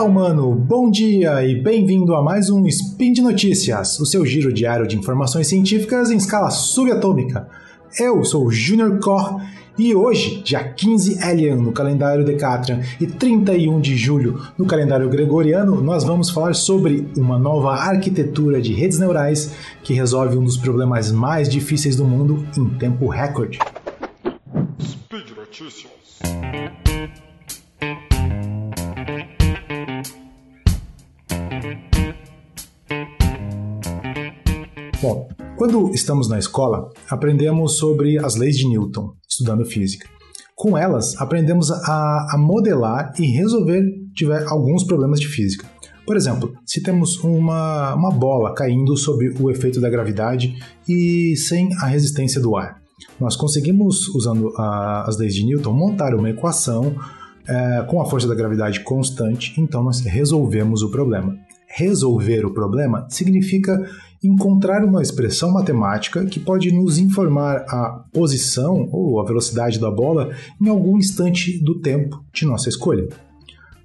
Olá, humano! Bom dia e bem-vindo a mais um Spin de Notícias, o seu giro diário de informações científicas em escala subatômica. Eu sou o Junior Cor e hoje, dia 15 Elian no calendário Decatrian e 31 de julho no calendário Gregoriano, nós vamos falar sobre uma nova arquitetura de redes neurais que resolve um dos problemas mais difíceis do mundo em tempo recorde. Speed Notícias. Quando estamos na escola, aprendemos sobre as leis de Newton, estudando física. Com elas, aprendemos a, a modelar e resolver tiver alguns problemas de física. Por exemplo, se temos uma, uma bola caindo sob o efeito da gravidade e sem a resistência do ar, nós conseguimos, usando a, as leis de Newton, montar uma equação é, com a força da gravidade constante, então nós resolvemos o problema. Resolver o problema significa encontrar uma expressão matemática que pode nos informar a posição ou a velocidade da bola em algum instante do tempo de nossa escolha.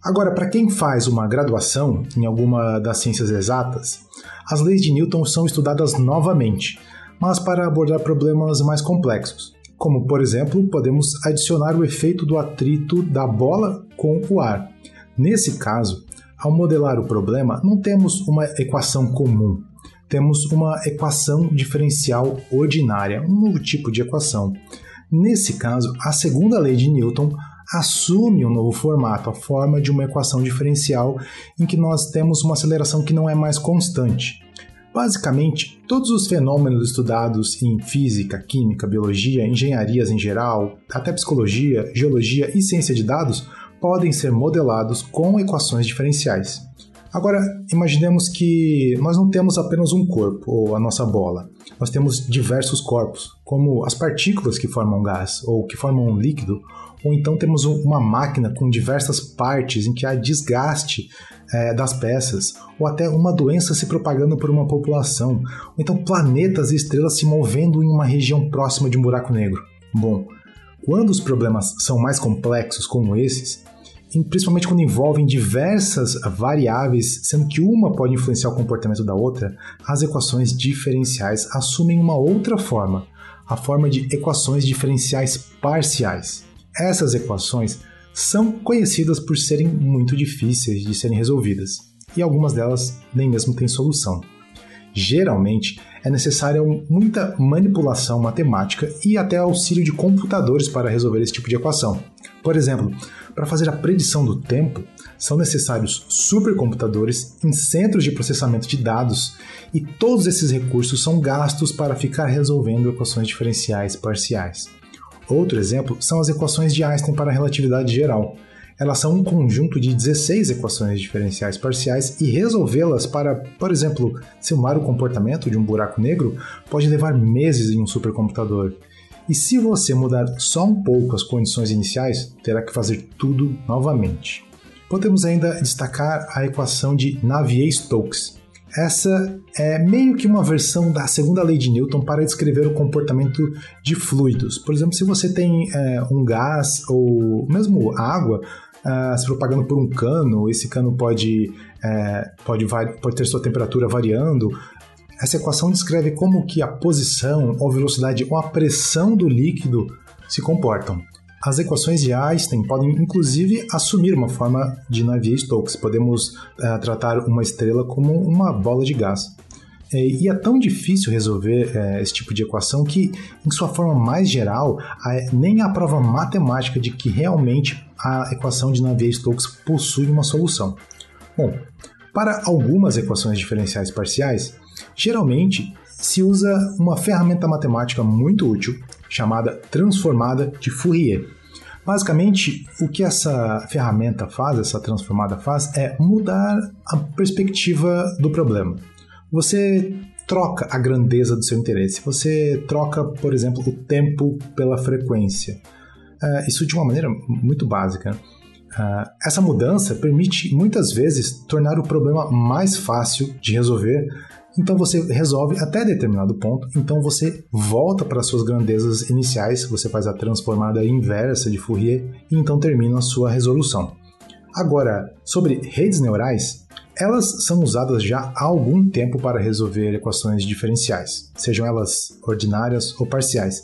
Agora, para quem faz uma graduação em alguma das ciências exatas, as leis de Newton são estudadas novamente, mas para abordar problemas mais complexos, como, por exemplo, podemos adicionar o efeito do atrito da bola com o ar. Nesse caso, ao modelar o problema, não temos uma equação comum, temos uma equação diferencial ordinária, um novo tipo de equação. Nesse caso, a segunda lei de Newton assume um novo formato, a forma de uma equação diferencial em que nós temos uma aceleração que não é mais constante. Basicamente, todos os fenômenos estudados em física, química, biologia, engenharias em geral, até psicologia, geologia e ciência de dados podem ser modelados com equações diferenciais. Agora, imaginemos que nós não temos apenas um corpo, ou a nossa bola. Nós temos diversos corpos, como as partículas que formam gás, ou que formam um líquido, ou então temos uma máquina com diversas partes em que há desgaste é, das peças, ou até uma doença se propagando por uma população, ou então planetas e estrelas se movendo em uma região próxima de um buraco negro. Bom, quando os problemas são mais complexos, como esses, principalmente quando envolvem diversas variáveis, sendo que uma pode influenciar o comportamento da outra, as equações diferenciais assumem uma outra forma, a forma de equações diferenciais parciais. Essas equações são conhecidas por serem muito difíceis de serem resolvidas, e algumas delas nem mesmo têm solução. Geralmente, é necessária muita manipulação matemática e até auxílio de computadores para resolver esse tipo de equação. Por exemplo, para fazer a predição do tempo, são necessários supercomputadores em centros de processamento de dados, e todos esses recursos são gastos para ficar resolvendo equações diferenciais parciais. Outro exemplo são as equações de Einstein para a relatividade geral. Elas são um conjunto de 16 equações diferenciais parciais e resolvê-las para, por exemplo, simular o comportamento de um buraco negro pode levar meses em um supercomputador. E se você mudar só um pouco as condições iniciais, terá que fazer tudo novamente. Podemos ainda destacar a equação de Navier-Stokes. Essa é meio que uma versão da segunda lei de Newton para descrever o comportamento de fluidos. Por exemplo, se você tem é, um gás ou mesmo água uh, se propagando por um cano, esse cano pode, é, pode, pode ter sua temperatura variando, essa equação descreve como que a posição, ou velocidade ou a pressão do líquido se comportam. As equações de Einstein podem inclusive assumir uma forma de Navier-Stokes. Podemos uh, tratar uma estrela como uma bola de gás. E é tão difícil resolver é, esse tipo de equação que, em sua forma mais geral, nem há prova matemática de que realmente a equação de Navier-Stokes possui uma solução. Bom, para algumas equações diferenciais parciais, Geralmente, se usa uma ferramenta matemática muito útil chamada transformada de Fourier. Basicamente, o que essa ferramenta faz, essa transformada faz, é mudar a perspectiva do problema. Você troca a grandeza do seu interesse, você troca, por exemplo, o tempo pela frequência. Uh, isso de uma maneira muito básica. Uh, essa mudança permite muitas vezes tornar o problema mais fácil de resolver então você resolve até determinado ponto, então você volta para suas grandezas iniciais, você faz a transformada inversa de Fourier e então termina a sua resolução. Agora, sobre redes neurais, elas são usadas já há algum tempo para resolver equações diferenciais, sejam elas ordinárias ou parciais.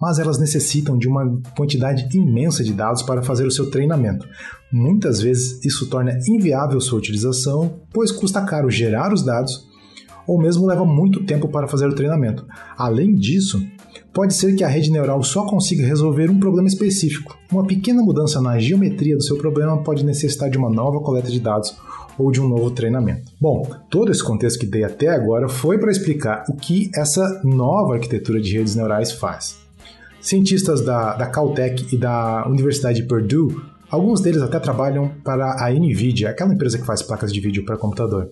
Mas elas necessitam de uma quantidade imensa de dados para fazer o seu treinamento. Muitas vezes isso torna inviável sua utilização, pois custa caro gerar os dados ou mesmo leva muito tempo para fazer o treinamento. Além disso, pode ser que a rede neural só consiga resolver um problema específico. Uma pequena mudança na geometria do seu problema pode necessitar de uma nova coleta de dados ou de um novo treinamento. Bom, todo esse contexto que dei até agora foi para explicar o que essa nova arquitetura de redes neurais faz. Cientistas da, da Caltech e da Universidade de Purdue, alguns deles até trabalham para a NVIDIA, aquela empresa que faz placas de vídeo para computador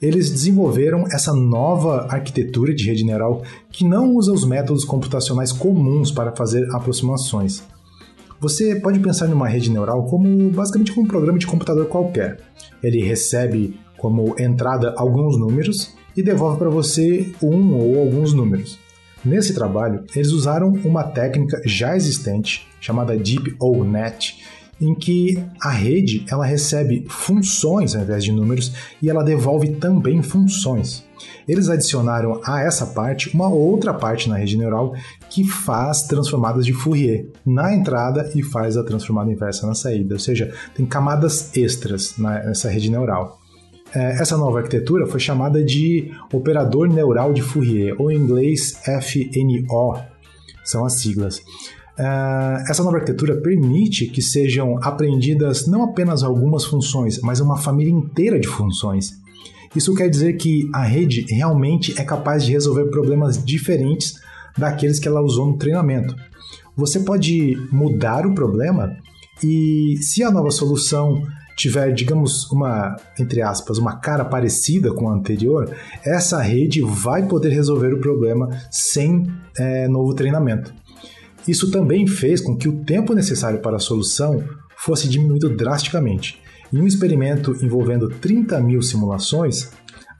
eles desenvolveram essa nova arquitetura de rede neural que não usa os métodos computacionais comuns para fazer aproximações. Você pode pensar numa rede neural como basicamente como um programa de computador qualquer. Ele recebe como entrada alguns números e devolve para você um ou alguns números. Nesse trabalho, eles usaram uma técnica já existente chamada Deep O-Net, em que a rede ela recebe funções ao invés de números e ela devolve também funções. Eles adicionaram a essa parte uma outra parte na rede neural que faz transformadas de Fourier na entrada e faz a transformada inversa na saída, ou seja, tem camadas extras nessa rede neural. É, essa nova arquitetura foi chamada de operador neural de Fourier, ou em inglês FNO, são as siglas. Uh, essa nova arquitetura permite que sejam aprendidas não apenas algumas funções, mas uma família inteira de funções. Isso quer dizer que a rede realmente é capaz de resolver problemas diferentes daqueles que ela usou no treinamento. Você pode mudar o problema e, se a nova solução tiver, digamos, uma, entre aspas, uma cara parecida com a anterior, essa rede vai poder resolver o problema sem é, novo treinamento. Isso também fez com que o tempo necessário para a solução fosse diminuído drasticamente. Em um experimento envolvendo 30 mil simulações,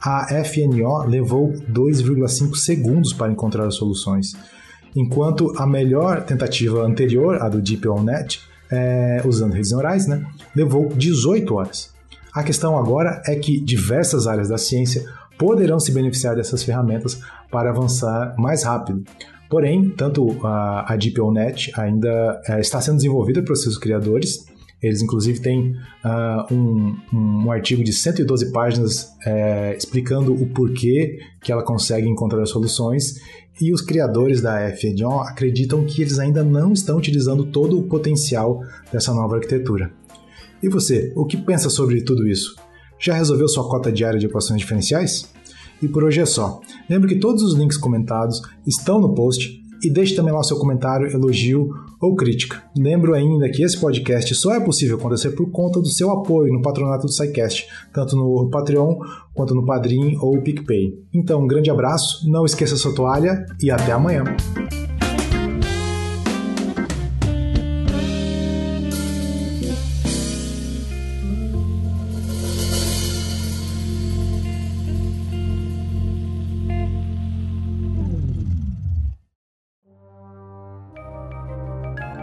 a FNO levou 2,5 segundos para encontrar as soluções, enquanto a melhor tentativa anterior, a do DeepNet, é, usando redes neurais, né, levou 18 horas. A questão agora é que diversas áreas da ciência poderão se beneficiar dessas ferramentas para avançar mais rápido. Porém, tanto a, a DeepONet ainda é, está sendo desenvolvida por seus criadores. Eles, inclusive, têm uh, um, um, artigo de 112 páginas é, explicando o porquê que ela consegue encontrar soluções. E os criadores da FNO acreditam que eles ainda não estão utilizando todo o potencial dessa nova arquitetura. E você, o que pensa sobre tudo isso? Já resolveu sua cota diária de equações diferenciais? E por hoje é só. Lembre que todos os links comentados estão no post e deixe também lá o seu comentário, elogio ou crítica. Lembro ainda que esse podcast só é possível acontecer por conta do seu apoio no patronato do SciCast, tanto no Patreon quanto no Padrim ou PicPay. Então, um grande abraço, não esqueça sua toalha e até amanhã.